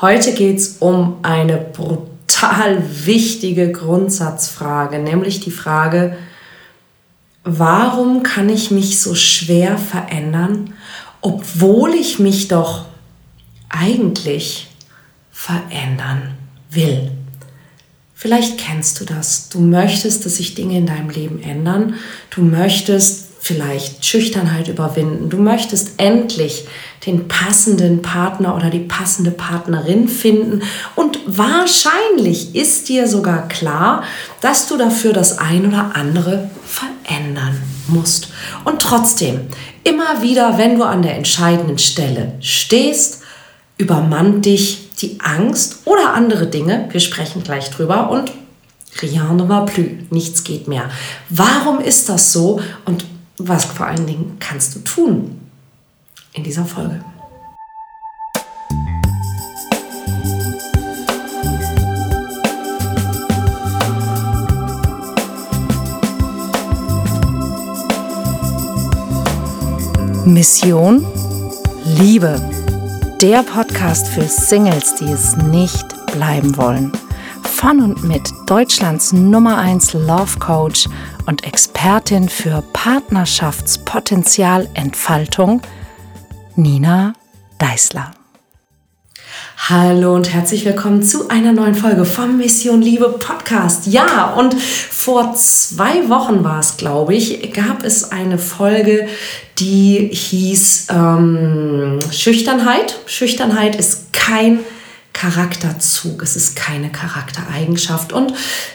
Heute geht es um eine brutal wichtige Grundsatzfrage, nämlich die Frage, warum kann ich mich so schwer verändern, obwohl ich mich doch eigentlich verändern will. Vielleicht kennst du das. Du möchtest, dass sich Dinge in deinem Leben ändern. Du möchtest vielleicht Schüchternheit überwinden. Du möchtest endlich den passenden Partner oder die passende Partnerin finden. Und wahrscheinlich ist dir sogar klar, dass du dafür das ein oder andere verändern musst. Und trotzdem, immer wieder, wenn du an der entscheidenden Stelle stehst, übermannt dich die Angst oder andere Dinge. Wir sprechen gleich drüber und rien ne va plus, nichts geht mehr. Warum ist das so und was vor allen Dingen kannst du tun in dieser Folge? Mission Liebe. Der Podcast für Singles, die es nicht bleiben wollen. Von und mit Deutschlands Nummer 1 Love Coach und Expertin für Partnerschaftspotenzialentfaltung, Nina Deißler. Hallo und herzlich willkommen zu einer neuen Folge vom Mission Liebe Podcast. Ja, und vor zwei Wochen war es, glaube ich, gab es eine Folge, die hieß ähm, Schüchternheit. Schüchternheit ist kein Charakterzug, es ist keine Charaktereigenschaft. Und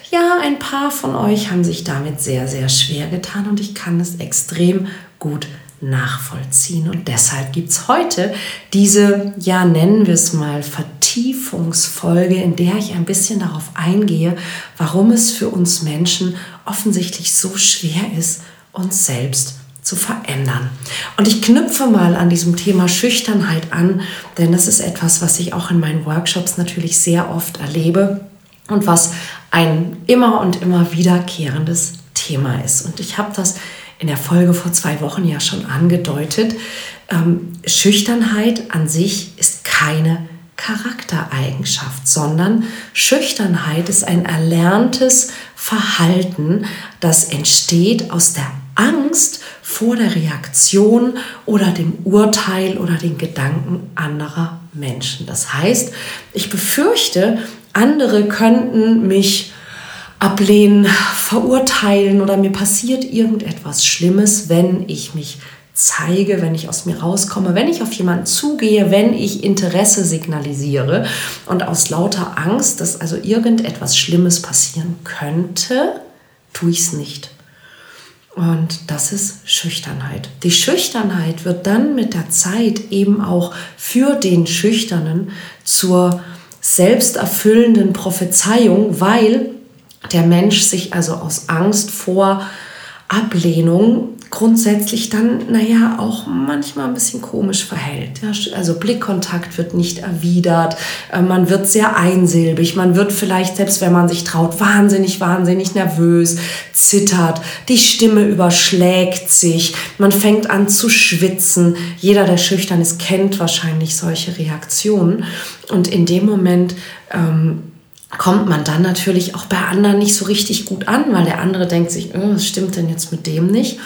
ja, ein paar von euch haben sich damit sehr, sehr schwer getan und ich kann es extrem gut nachvollziehen. Und deshalb gibt es heute diese, ja, nennen wir es mal, Vertiefungsfolge, in der ich ein bisschen darauf eingehe, warum es für uns Menschen offensichtlich so schwer ist, uns selbst zu verändern. Und ich knüpfe mal an diesem Thema Schüchternheit an, denn das ist etwas, was ich auch in meinen Workshops natürlich sehr oft erlebe und was ein immer und immer wiederkehrendes Thema ist. Und ich habe das in der Folge vor zwei Wochen ja schon angedeutet. Ähm, Schüchternheit an sich ist keine Charaktereigenschaft, sondern Schüchternheit ist ein erlerntes Verhalten, das entsteht aus der Angst vor der Reaktion oder dem Urteil oder den Gedanken anderer Menschen. Das heißt, ich befürchte, andere könnten mich ablehnen, verurteilen oder mir passiert irgendetwas Schlimmes, wenn ich mich zeige, wenn ich aus mir rauskomme, wenn ich auf jemanden zugehe, wenn ich Interesse signalisiere und aus lauter Angst, dass also irgendetwas Schlimmes passieren könnte, tue ich es nicht. Und das ist Schüchternheit. Die Schüchternheit wird dann mit der Zeit eben auch für den Schüchternen zur selbsterfüllenden Prophezeiung, weil der Mensch sich also aus Angst vor Ablehnung grundsätzlich dann, naja, auch manchmal ein bisschen komisch verhält. Also Blickkontakt wird nicht erwidert, äh, man wird sehr einsilbig, man wird vielleicht, selbst wenn man sich traut, wahnsinnig, wahnsinnig nervös, zittert, die Stimme überschlägt sich, man fängt an zu schwitzen. Jeder, der schüchtern ist, kennt wahrscheinlich solche Reaktionen. Und in dem Moment ähm, kommt man dann natürlich auch bei anderen nicht so richtig gut an, weil der andere denkt sich, oh, was stimmt denn jetzt mit dem nicht?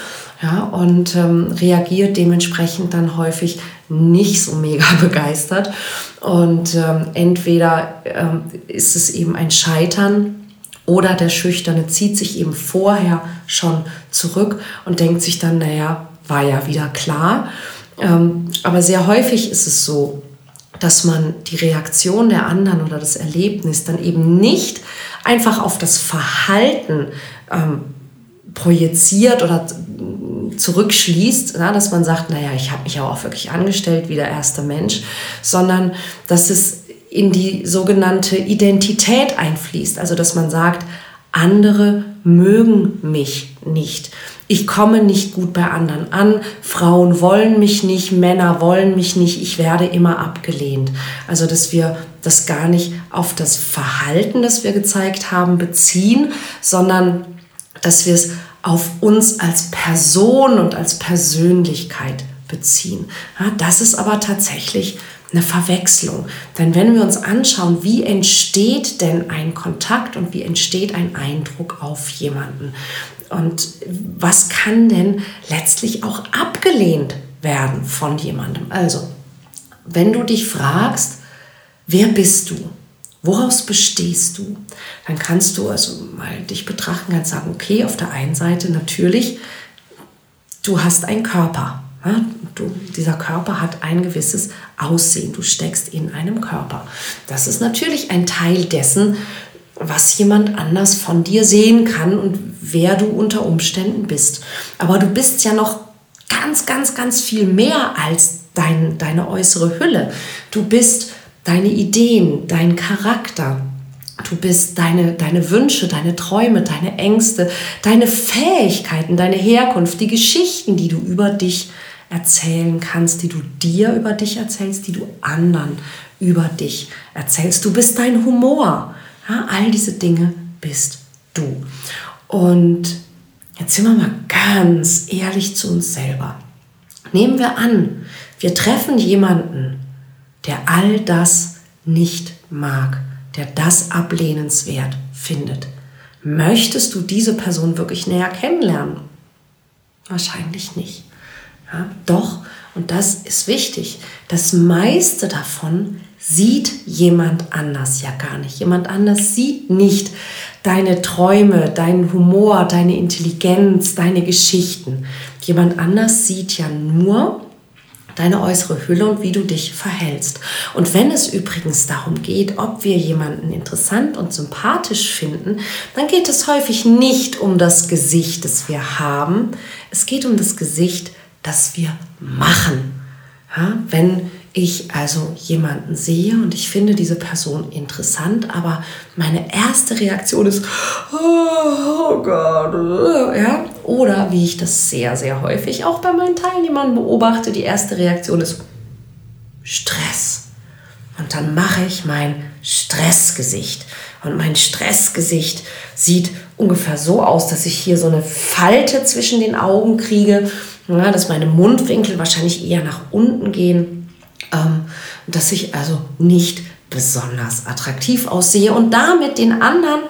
Ja, und ähm, reagiert dementsprechend dann häufig nicht so mega begeistert. Und ähm, entweder ähm, ist es eben ein Scheitern oder der Schüchterne zieht sich eben vorher schon zurück und denkt sich dann, naja, war ja wieder klar. Ähm, aber sehr häufig ist es so, dass man die Reaktion der anderen oder das Erlebnis dann eben nicht einfach auf das Verhalten ähm, projiziert oder zurückschließt, na, dass man sagt, naja, ich habe mich aber auch wirklich angestellt wie der erste Mensch, sondern dass es in die sogenannte Identität einfließt. Also dass man sagt, andere mögen mich nicht. Ich komme nicht gut bei anderen an. Frauen wollen mich nicht, Männer wollen mich nicht. Ich werde immer abgelehnt. Also, dass wir das gar nicht auf das Verhalten, das wir gezeigt haben, beziehen, sondern dass wir es auf uns als Person und als Persönlichkeit beziehen. Ja, das ist aber tatsächlich eine Verwechslung. Denn wenn wir uns anschauen, wie entsteht denn ein Kontakt und wie entsteht ein Eindruck auf jemanden und was kann denn letztlich auch abgelehnt werden von jemandem. Also, wenn du dich fragst, wer bist du? Woraus bestehst du? Dann kannst du also mal dich betrachten, kannst sagen, okay, auf der einen Seite natürlich, du hast einen Körper. Ja, du, dieser Körper hat ein gewisses Aussehen. Du steckst in einem Körper. Das ist natürlich ein Teil dessen, was jemand anders von dir sehen kann und wer du unter Umständen bist. Aber du bist ja noch ganz, ganz, ganz viel mehr als dein, deine äußere Hülle. Du bist deine Ideen, dein Charakter. Du bist deine, deine Wünsche, deine Träume, deine Ängste, deine Fähigkeiten, deine Herkunft, die Geschichten, die du über dich erzählen kannst, die du dir über dich erzählst, die du anderen über dich erzählst. Du bist dein Humor. Ja, all diese Dinge bist du. Und jetzt sind wir mal ganz ehrlich zu uns selber. Nehmen wir an, wir treffen jemanden, der all das nicht mag, der das ablehnenswert findet. Möchtest du diese Person wirklich näher kennenlernen? Wahrscheinlich nicht. Ja, doch, und das ist wichtig, das meiste davon sieht jemand anders ja gar nicht. Jemand anders sieht nicht deine Träume, deinen Humor, deine Intelligenz, deine Geschichten. Jemand anders sieht ja nur deine äußere Hülle und wie du dich verhältst. Und wenn es übrigens darum geht, ob wir jemanden interessant und sympathisch finden, dann geht es häufig nicht um das Gesicht, das wir haben. Es geht um das Gesicht, das wir machen. Ja, wenn ich also jemanden sehe und ich finde diese Person interessant, aber meine erste Reaktion ist, oh, Gott, ja, oder wie ich das sehr, sehr häufig auch bei meinen Teilnehmern beobachte, die erste Reaktion ist Stress. Und dann mache ich mein Stressgesicht. Und mein Stressgesicht sieht ungefähr so aus, dass ich hier so eine Falte zwischen den Augen kriege, ja, dass meine Mundwinkel wahrscheinlich eher nach unten gehen ähm, dass ich also nicht besonders attraktiv aussehe und damit den anderen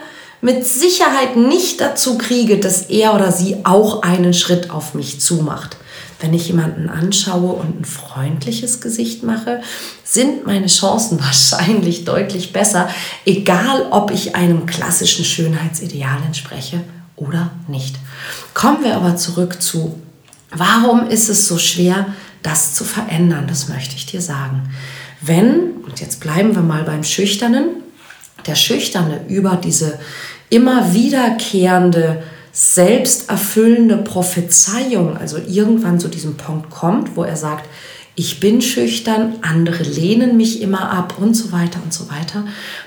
mit Sicherheit nicht dazu kriege, dass er oder sie auch einen Schritt auf mich zumacht. Wenn ich jemanden anschaue und ein freundliches Gesicht mache, sind meine Chancen wahrscheinlich deutlich besser, egal ob ich einem klassischen Schönheitsideal entspreche oder nicht. Kommen wir aber zurück zu, warum ist es so schwer, das zu verändern, das möchte ich dir sagen. Wenn, und jetzt bleiben wir mal beim Schüchternen, der Schüchterne über diese immer wiederkehrende, selbsterfüllende Prophezeiung, also irgendwann zu diesem Punkt kommt, wo er sagt, ich bin schüchtern, andere lehnen mich immer ab und so weiter und so weiter,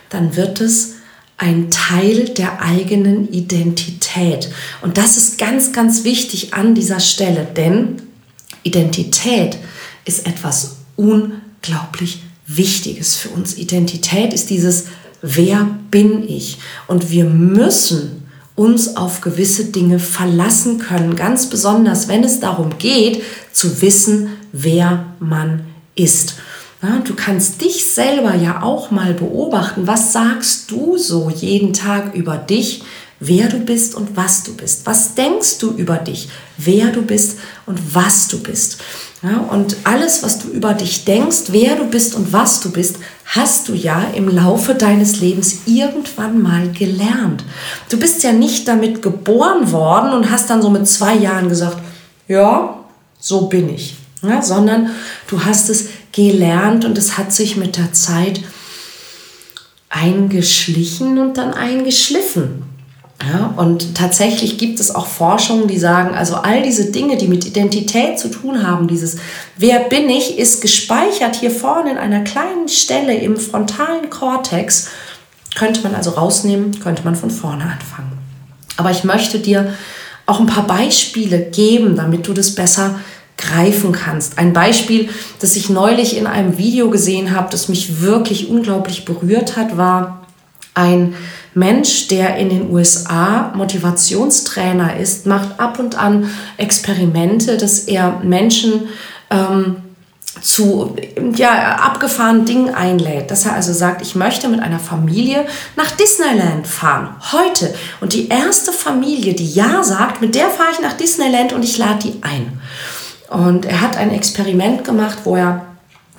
dann wird es ein Teil der eigenen Identität. Und das ist ganz, ganz wichtig an dieser Stelle, denn Identität ist etwas unglaublich Wichtiges für uns. Identität ist dieses, wer bin ich? Und wir müssen uns auf gewisse Dinge verlassen können, ganz besonders wenn es darum geht, zu wissen, wer man ist. Ja, du kannst dich selber ja auch mal beobachten. Was sagst du so jeden Tag über dich, wer du bist und was du bist. Was denkst du über dich, wer du bist und was du bist. Ja, und alles, was du über dich denkst, wer du bist und was du bist, hast du ja im Laufe deines Lebens irgendwann mal gelernt. Du bist ja nicht damit geboren worden und hast dann so mit zwei Jahren gesagt, ja, so bin ich. Ja, sondern du hast es gelernt und es hat sich mit der Zeit eingeschlichen und dann eingeschliffen. Ja, und tatsächlich gibt es auch Forschungen, die sagen, also all diese Dinge, die mit Identität zu tun haben, dieses Wer bin ich, ist gespeichert hier vorne in einer kleinen Stelle im frontalen Kortex. Könnte man also rausnehmen, könnte man von vorne anfangen. Aber ich möchte dir auch ein paar Beispiele geben, damit du das besser greifen kannst. Ein Beispiel, das ich neulich in einem Video gesehen habe, das mich wirklich unglaublich berührt hat, war ein Mensch, der in den USA Motivationstrainer ist, macht ab und an Experimente, dass er Menschen ähm, zu ja, abgefahrenen Dingen einlädt. Dass er also sagt, ich möchte mit einer Familie nach Disneyland fahren. Heute. Und die erste Familie, die Ja sagt, mit der fahre ich nach Disneyland und ich lade die ein. Und er hat ein Experiment gemacht, wo er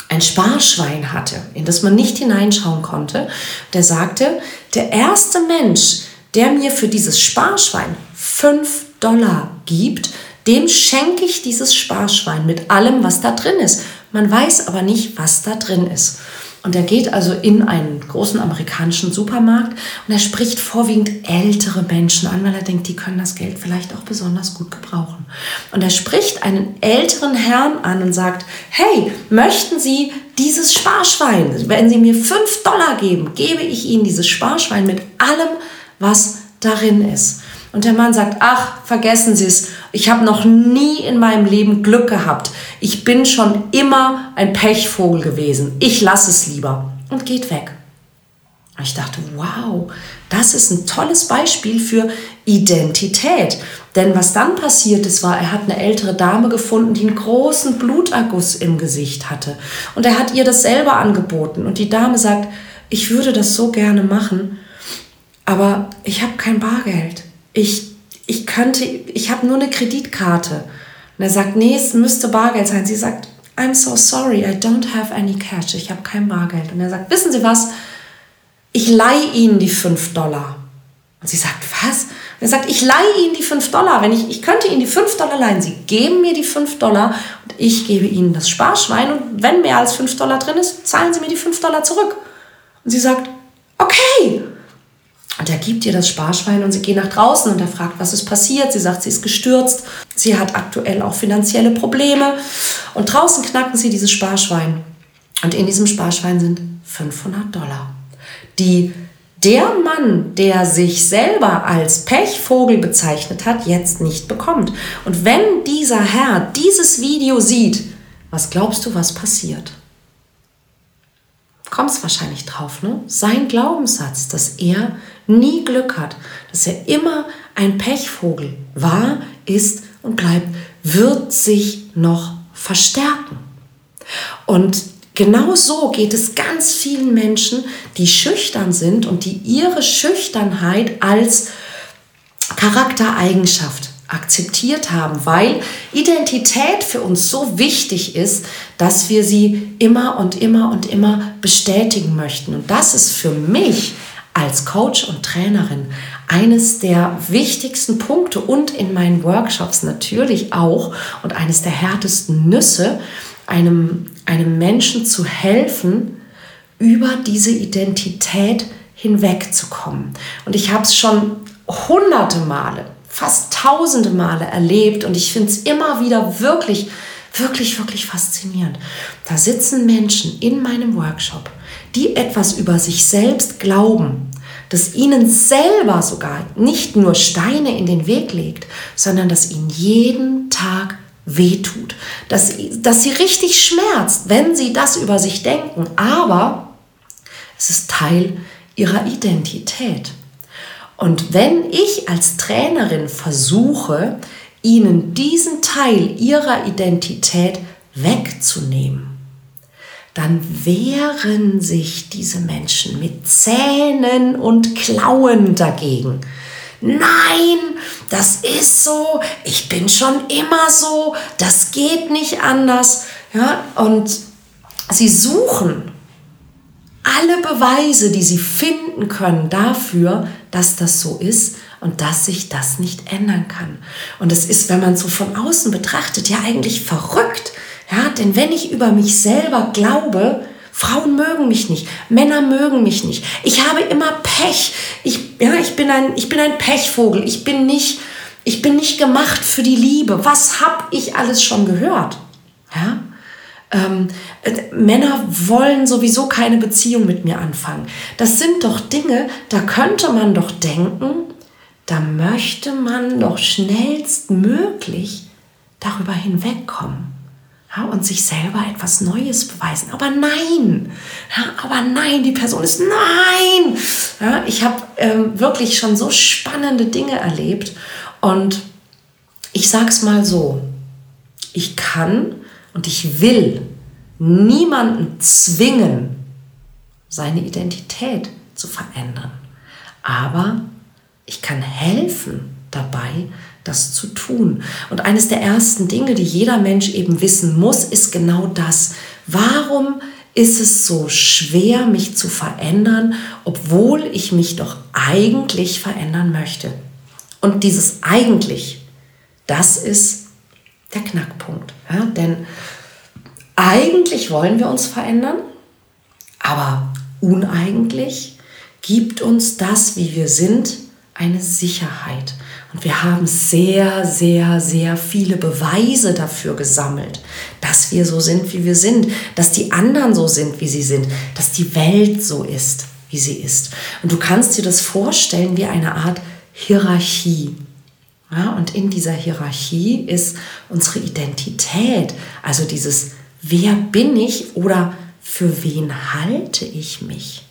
ein Sparschwein hatte, in das man nicht hineinschauen konnte. Der sagte, der erste Mensch, der mir für dieses Sparschwein 5 Dollar gibt, dem schenke ich dieses Sparschwein mit allem, was da drin ist. Man weiß aber nicht, was da drin ist. Und er geht also in einen großen amerikanischen Supermarkt und er spricht vorwiegend ältere Menschen an, weil er denkt, die können das Geld vielleicht auch besonders gut gebrauchen. Und er spricht einen älteren Herrn an und sagt, hey, möchten Sie dieses Sparschwein? Wenn Sie mir 5 Dollar geben, gebe ich Ihnen dieses Sparschwein mit allem, was darin ist. Und der Mann sagt, ach, vergessen Sie es, ich habe noch nie in meinem Leben Glück gehabt. Ich bin schon immer ein Pechvogel gewesen. Ich lasse es lieber. Und geht weg. Ich dachte, wow, das ist ein tolles Beispiel für Identität. Denn was dann passiert ist, war, er hat eine ältere Dame gefunden, die einen großen Bluterguss im Gesicht hatte. Und er hat ihr das selber angeboten. Und die Dame sagt, ich würde das so gerne machen, aber ich habe kein Bargeld. Ich, ich könnte, ich habe nur eine Kreditkarte. Und er sagt, nee, es müsste Bargeld sein. Sie sagt, I'm so sorry, I don't have any cash. Ich habe kein Bargeld. Und er sagt, wissen Sie was? Ich leihe Ihnen die 5 Dollar. Und sie sagt, was? Und er sagt, ich leihe Ihnen die 5 Dollar. Wenn ich, ich könnte Ihnen die 5 Dollar leihen. Sie geben mir die 5 Dollar und ich gebe Ihnen das Sparschwein. Und wenn mehr als 5 Dollar drin ist, zahlen Sie mir die 5 Dollar zurück. Und sie sagt, okay. Und er gibt ihr das Sparschwein und sie gehen nach draußen und er fragt, was ist passiert. Sie sagt, sie ist gestürzt. Sie hat aktuell auch finanzielle Probleme. Und draußen knacken sie dieses Sparschwein. Und in diesem Sparschwein sind 500 Dollar, die der Mann, der sich selber als Pechvogel bezeichnet hat, jetzt nicht bekommt. Und wenn dieser Herr dieses Video sieht, was glaubst du, was passiert? Kommst wahrscheinlich drauf, ne? Sein Glaubenssatz, dass er nie Glück hat, dass er immer ein Pechvogel war, ist und bleibt, wird sich noch verstärken. Und genau so geht es ganz vielen Menschen, die schüchtern sind und die ihre Schüchternheit als Charaktereigenschaft akzeptiert haben, weil Identität für uns so wichtig ist, dass wir sie immer und immer und immer bestätigen möchten. Und das ist für mich als Coach und Trainerin eines der wichtigsten Punkte und in meinen Workshops natürlich auch und eines der härtesten Nüsse, einem, einem Menschen zu helfen, über diese Identität hinwegzukommen. Und ich habe es schon hunderte Male, fast tausende Male erlebt und ich finde es immer wieder wirklich, wirklich, wirklich faszinierend. Da sitzen Menschen in meinem Workshop, die etwas über sich selbst glauben, das ihnen selber sogar nicht nur Steine in den Weg legt, sondern das ihnen jeden Tag wehtut, dass, dass sie richtig schmerzt, wenn sie das über sich denken, aber es ist Teil ihrer Identität. Und wenn ich als Trainerin versuche, ihnen diesen Teil ihrer Identität wegzunehmen, dann wehren sich diese Menschen mit Zähnen und Klauen dagegen. Nein, das ist so, ich bin schon immer so, das geht nicht anders. Ja, und sie suchen alle Beweise, die sie finden können dafür, dass das so ist und dass sich das nicht ändern kann. Und es ist, wenn man so von außen betrachtet, ja eigentlich verrückt, ja, denn wenn ich über mich selber glaube, Frauen mögen mich nicht, Männer mögen mich nicht. Ich habe immer Pech. Ich, ja, ich, bin ein, ich bin ein Pechvogel. Ich bin, nicht, ich bin nicht gemacht für die Liebe. Was habe ich alles schon gehört? Ja? Ähm, äh, Männer wollen sowieso keine Beziehung mit mir anfangen. Das sind doch Dinge, da könnte man doch denken, da möchte man doch schnellstmöglich darüber hinwegkommen ja, und sich selber etwas Neues beweisen. Aber nein, ja, aber nein, die Person ist nein. Ja, ich habe ähm, wirklich schon so spannende Dinge erlebt und ich sage es mal so, ich kann und ich will niemanden zwingen, seine Identität zu verändern. Aber ich kann helfen dabei, das zu tun. Und eines der ersten Dinge, die jeder Mensch eben wissen muss, ist genau das. Warum ist es so schwer, mich zu verändern, obwohl ich mich doch eigentlich verändern möchte? Und dieses eigentlich, das ist der Knackpunkt. Ja? Denn eigentlich wollen wir uns verändern, aber uneigentlich gibt uns das, wie wir sind, eine Sicherheit. Und wir haben sehr, sehr, sehr viele Beweise dafür gesammelt, dass wir so sind, wie wir sind, dass die anderen so sind, wie sie sind, dass die Welt so ist, wie sie ist. Und du kannst dir das vorstellen wie eine Art Hierarchie. Ja, und in dieser Hierarchie ist unsere Identität, also dieses Wer bin ich oder für wen halte ich mich?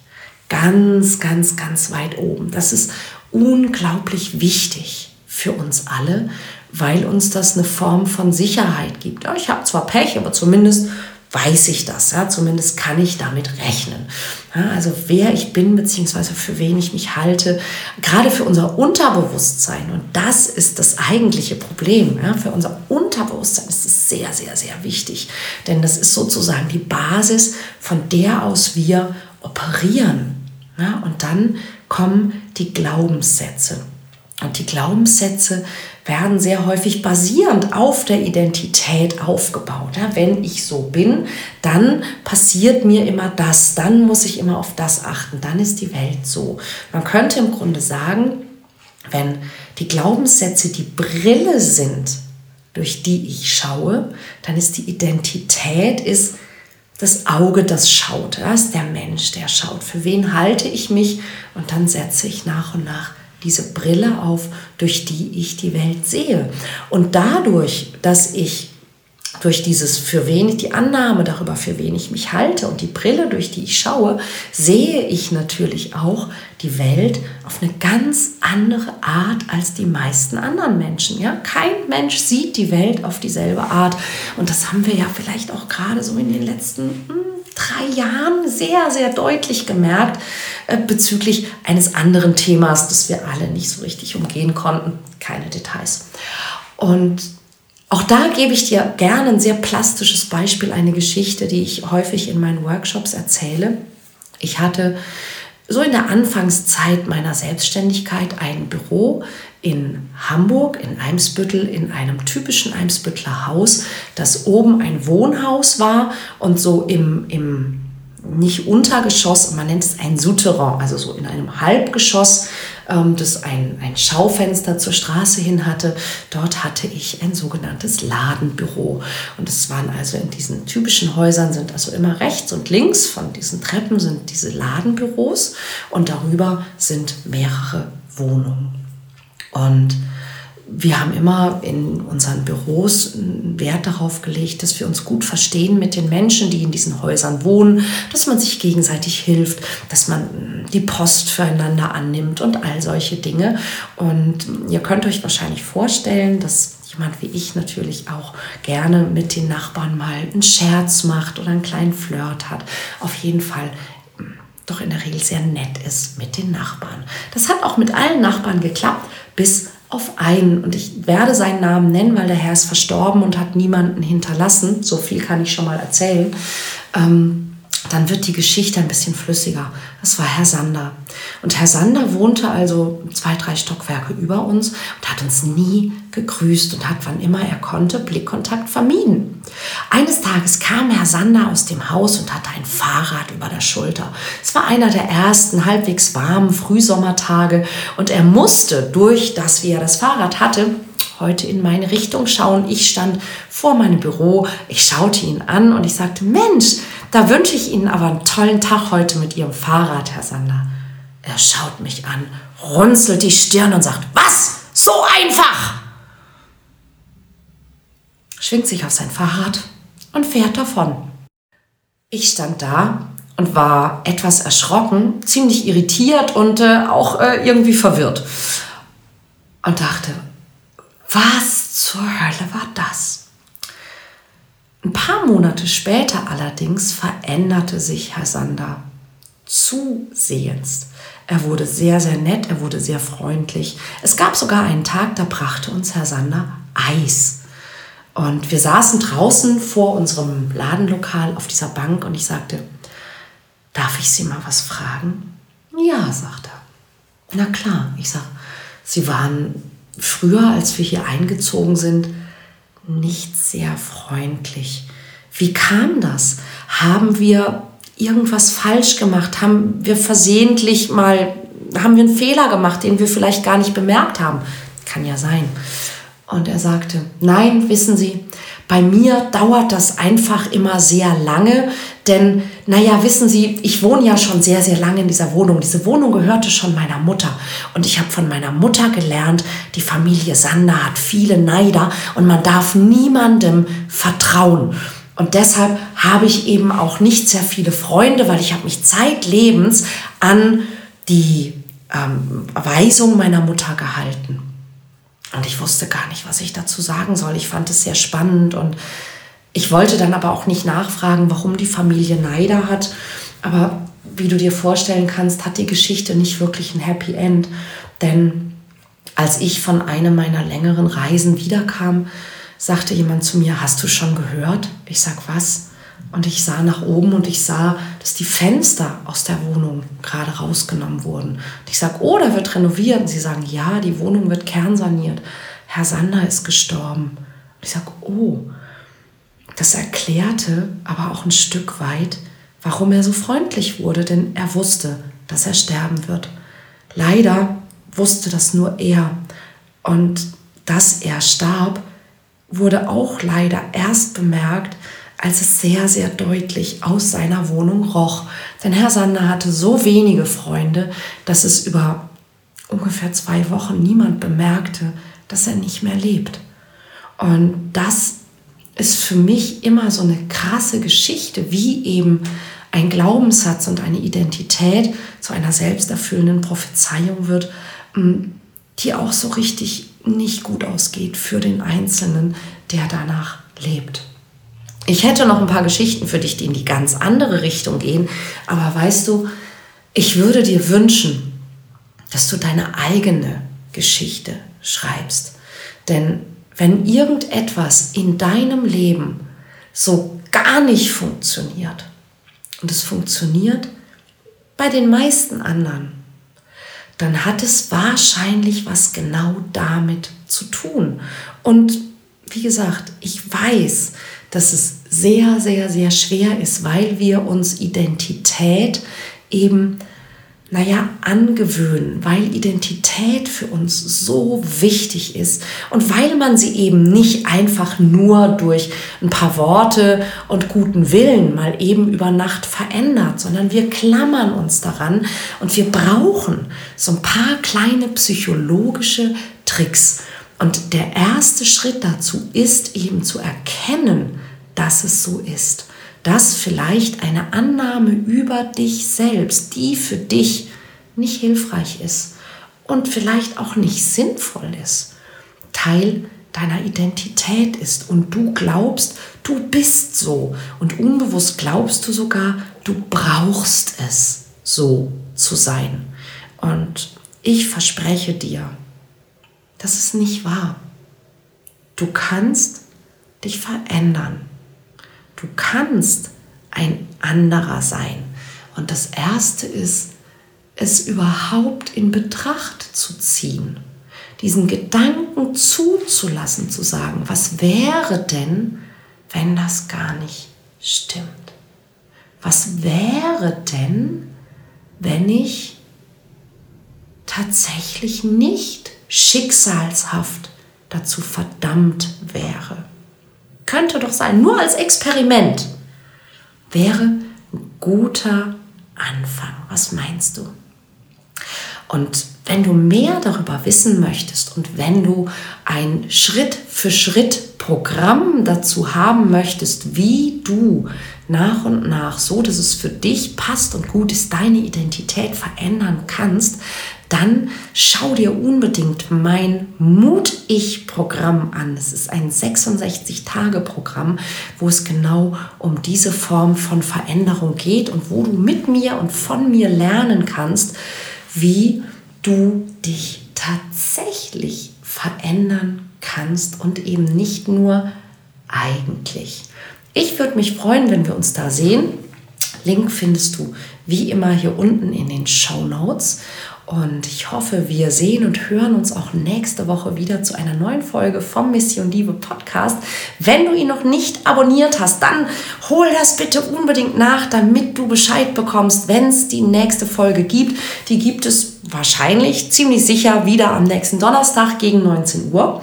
Ganz, ganz, ganz weit oben. Das ist unglaublich wichtig für uns alle, weil uns das eine Form von Sicherheit gibt. Ja, ich habe zwar Pech, aber zumindest weiß ich das. Ja? Zumindest kann ich damit rechnen. Ja, also wer ich bin, beziehungsweise für wen ich mich halte, gerade für unser Unterbewusstsein. Und das ist das eigentliche Problem. Ja? Für unser Unterbewusstsein ist es sehr, sehr, sehr wichtig. Denn das ist sozusagen die Basis, von der aus wir operieren. Ja? Und dann kommen die Glaubenssätze. Und die Glaubenssätze werden sehr häufig basierend auf der Identität aufgebaut. Ja, wenn ich so bin, dann passiert mir immer das, dann muss ich immer auf das achten, dann ist die Welt so. Man könnte im Grunde sagen, wenn die Glaubenssätze die Brille sind, durch die ich schaue, dann ist die Identität ist das Auge, das schaut. Das ist der Mensch, der schaut. Für wen halte ich mich? Und dann setze ich nach und nach diese Brille auf, durch die ich die Welt sehe. Und dadurch, dass ich durch dieses für wen die Annahme darüber, für wen ich mich halte und die Brille, durch die ich schaue, sehe ich natürlich auch die Welt auf eine ganz andere Art als die meisten anderen Menschen. Ja? Kein Mensch sieht die Welt auf dieselbe Art. Und das haben wir ja vielleicht auch gerade so in den letzten hm, drei Jahren sehr, sehr deutlich gemerkt äh, bezüglich eines anderen Themas, das wir alle nicht so richtig umgehen konnten. Keine Details. Und auch da gebe ich dir gerne ein sehr plastisches Beispiel, eine Geschichte, die ich häufig in meinen Workshops erzähle. Ich hatte so in der Anfangszeit meiner Selbstständigkeit ein Büro in Hamburg, in Eimsbüttel, in einem typischen Eimsbüttler Haus, das oben ein Wohnhaus war und so im, im nicht Untergeschoss, man nennt es ein Souterrain, also so in einem Halbgeschoss, das ein, ein Schaufenster zur Straße hin hatte. Dort hatte ich ein sogenanntes Ladenbüro. Und es waren also in diesen typischen Häusern sind also immer rechts und links von diesen Treppen sind diese Ladenbüros und darüber sind mehrere Wohnungen. Und wir haben immer in unseren Büros Wert darauf gelegt, dass wir uns gut verstehen mit den Menschen, die in diesen Häusern wohnen, dass man sich gegenseitig hilft, dass man die Post füreinander annimmt und all solche Dinge. Und ihr könnt euch wahrscheinlich vorstellen, dass jemand wie ich natürlich auch gerne mit den Nachbarn mal einen Scherz macht oder einen kleinen Flirt hat. Auf jeden Fall doch in der Regel sehr nett ist mit den Nachbarn. Das hat auch mit allen Nachbarn geklappt, bis auf einen. Und ich werde seinen Namen nennen, weil der Herr ist verstorben und hat niemanden hinterlassen. So viel kann ich schon mal erzählen. Ähm, dann wird die Geschichte ein bisschen flüssiger. Das war Herr Sander. Und Herr Sander wohnte also zwei, drei Stockwerke über uns und hat uns nie gegrüßt und hat, wann immer er konnte, Blickkontakt vermieden. Eines Tages kam Herr Sander aus dem Haus und hatte ein Fahrrad über der Schulter. Es war einer der ersten halbwegs warmen Frühsommertage und er musste durch das, wie er das Fahrrad hatte, heute in meine Richtung schauen. Ich stand vor meinem Büro, ich schaute ihn an und ich sagte, Mensch, da wünsche ich Ihnen aber einen tollen Tag heute mit Ihrem Fahrrad, Herr Sander. Er schaut mich an, runzelt die Stirn und sagt, was? So einfach! Schwingt sich auf sein Fahrrad und fährt davon. Ich stand da und war etwas erschrocken, ziemlich irritiert und äh, auch äh, irgendwie verwirrt. Und dachte, was zur Hölle war das? Ein paar Monate später allerdings veränderte sich Herr Sander zusehends. Er wurde sehr, sehr nett, er wurde sehr freundlich. Es gab sogar einen Tag, da brachte uns Herr Sander Eis. Und wir saßen draußen vor unserem Ladenlokal auf dieser Bank und ich sagte, darf ich Sie mal was fragen? Ja, sagt er. Na klar, ich sag, Sie waren früher, als wir hier eingezogen sind, nicht sehr freundlich. Wie kam das? Haben wir irgendwas falsch gemacht? Haben wir versehentlich mal, haben wir einen Fehler gemacht, den wir vielleicht gar nicht bemerkt haben? Kann ja sein. Und er sagte, nein, wissen Sie, bei mir dauert das einfach immer sehr lange, denn, naja, wissen Sie, ich wohne ja schon sehr, sehr lange in dieser Wohnung. Diese Wohnung gehörte schon meiner Mutter. Und ich habe von meiner Mutter gelernt, die Familie Sander hat viele Neider und man darf niemandem vertrauen. Und deshalb habe ich eben auch nicht sehr viele Freunde, weil ich habe mich zeitlebens an die ähm, Weisung meiner Mutter gehalten. Und ich wusste gar nicht, was ich dazu sagen soll. Ich fand es sehr spannend und ich wollte dann aber auch nicht nachfragen, warum die Familie Neider hat. Aber wie du dir vorstellen kannst, hat die Geschichte nicht wirklich ein Happy End. Denn als ich von einem meiner längeren Reisen wiederkam, sagte jemand zu mir, hast du schon gehört? Ich sag, was? Und ich sah nach oben und ich sah, dass die Fenster aus der Wohnung gerade rausgenommen wurden. Und ich sag, oh, da wird renoviert. Und sie sagen, ja, die Wohnung wird kernsaniert. Herr Sander ist gestorben. Und ich sag, oh, das erklärte aber auch ein Stück weit, warum er so freundlich wurde, denn er wusste, dass er sterben wird. Leider wusste das nur er. Und dass er starb, wurde auch leider erst bemerkt, als es sehr, sehr deutlich aus seiner Wohnung roch. Denn Herr Sander hatte so wenige Freunde, dass es über ungefähr zwei Wochen niemand bemerkte, dass er nicht mehr lebt. Und das ist für mich immer so eine krasse Geschichte, wie eben ein Glaubenssatz und eine Identität zu einer selbsterfüllenden Prophezeiung wird, die auch so richtig nicht gut ausgeht für den Einzelnen, der danach lebt. Ich hätte noch ein paar Geschichten für dich, die in die ganz andere Richtung gehen, aber weißt du, ich würde dir wünschen, dass du deine eigene Geschichte schreibst. Denn wenn irgendetwas in deinem Leben so gar nicht funktioniert, und es funktioniert bei den meisten anderen, dann hat es wahrscheinlich was genau damit zu tun. Und wie gesagt, ich weiß, dass es sehr, sehr, sehr schwer ist, weil wir uns Identität eben, naja, angewöhnen, weil Identität für uns so wichtig ist und weil man sie eben nicht einfach nur durch ein paar Worte und guten Willen mal eben über Nacht verändert, sondern wir klammern uns daran und wir brauchen so ein paar kleine psychologische Tricks. Und der erste Schritt dazu ist eben zu erkennen, dass es so ist. Dass vielleicht eine Annahme über dich selbst, die für dich nicht hilfreich ist und vielleicht auch nicht sinnvoll ist, Teil deiner Identität ist und du glaubst, du bist so und unbewusst glaubst du sogar, du brauchst es, so zu sein. Und ich verspreche dir, das ist nicht wahr. Du kannst dich verändern. Du kannst ein anderer sein. Und das Erste ist, es überhaupt in Betracht zu ziehen, diesen Gedanken zuzulassen, zu sagen, was wäre denn, wenn das gar nicht stimmt? Was wäre denn, wenn ich tatsächlich nicht schicksalshaft dazu verdammt wäre? Könnte doch sein, nur als Experiment, wäre ein guter Anfang. Was meinst du? Und wenn du mehr darüber wissen möchtest und wenn du ein Schritt für Schritt Programm dazu haben möchtest, wie du nach und nach, so dass es für dich passt und gut ist, deine Identität verändern kannst, dann schau dir unbedingt mein Mut-Ich-Programm an. Es ist ein 66-Tage-Programm, wo es genau um diese Form von Veränderung geht und wo du mit mir und von mir lernen kannst, wie du dich tatsächlich verändern kannst und eben nicht nur eigentlich. Ich würde mich freuen, wenn wir uns da sehen. Link findest du wie immer hier unten in den Show Notes. Und ich hoffe, wir sehen und hören uns auch nächste Woche wieder zu einer neuen Folge vom Mission Liebe Podcast. Wenn du ihn noch nicht abonniert hast, dann hol das bitte unbedingt nach, damit du Bescheid bekommst, wenn es die nächste Folge gibt. Die gibt es wahrscheinlich ziemlich sicher wieder am nächsten Donnerstag gegen 19 Uhr.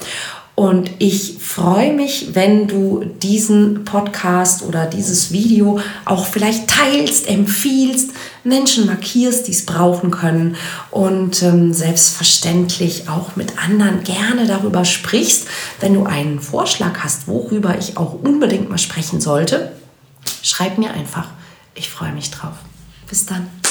Und ich freue mich, wenn du diesen Podcast oder dieses Video auch vielleicht teilst, empfiehlst, Menschen markierst, die es brauchen können und ähm, selbstverständlich auch mit anderen gerne darüber sprichst. Wenn du einen Vorschlag hast, worüber ich auch unbedingt mal sprechen sollte, schreib mir einfach. Ich freue mich drauf. Bis dann.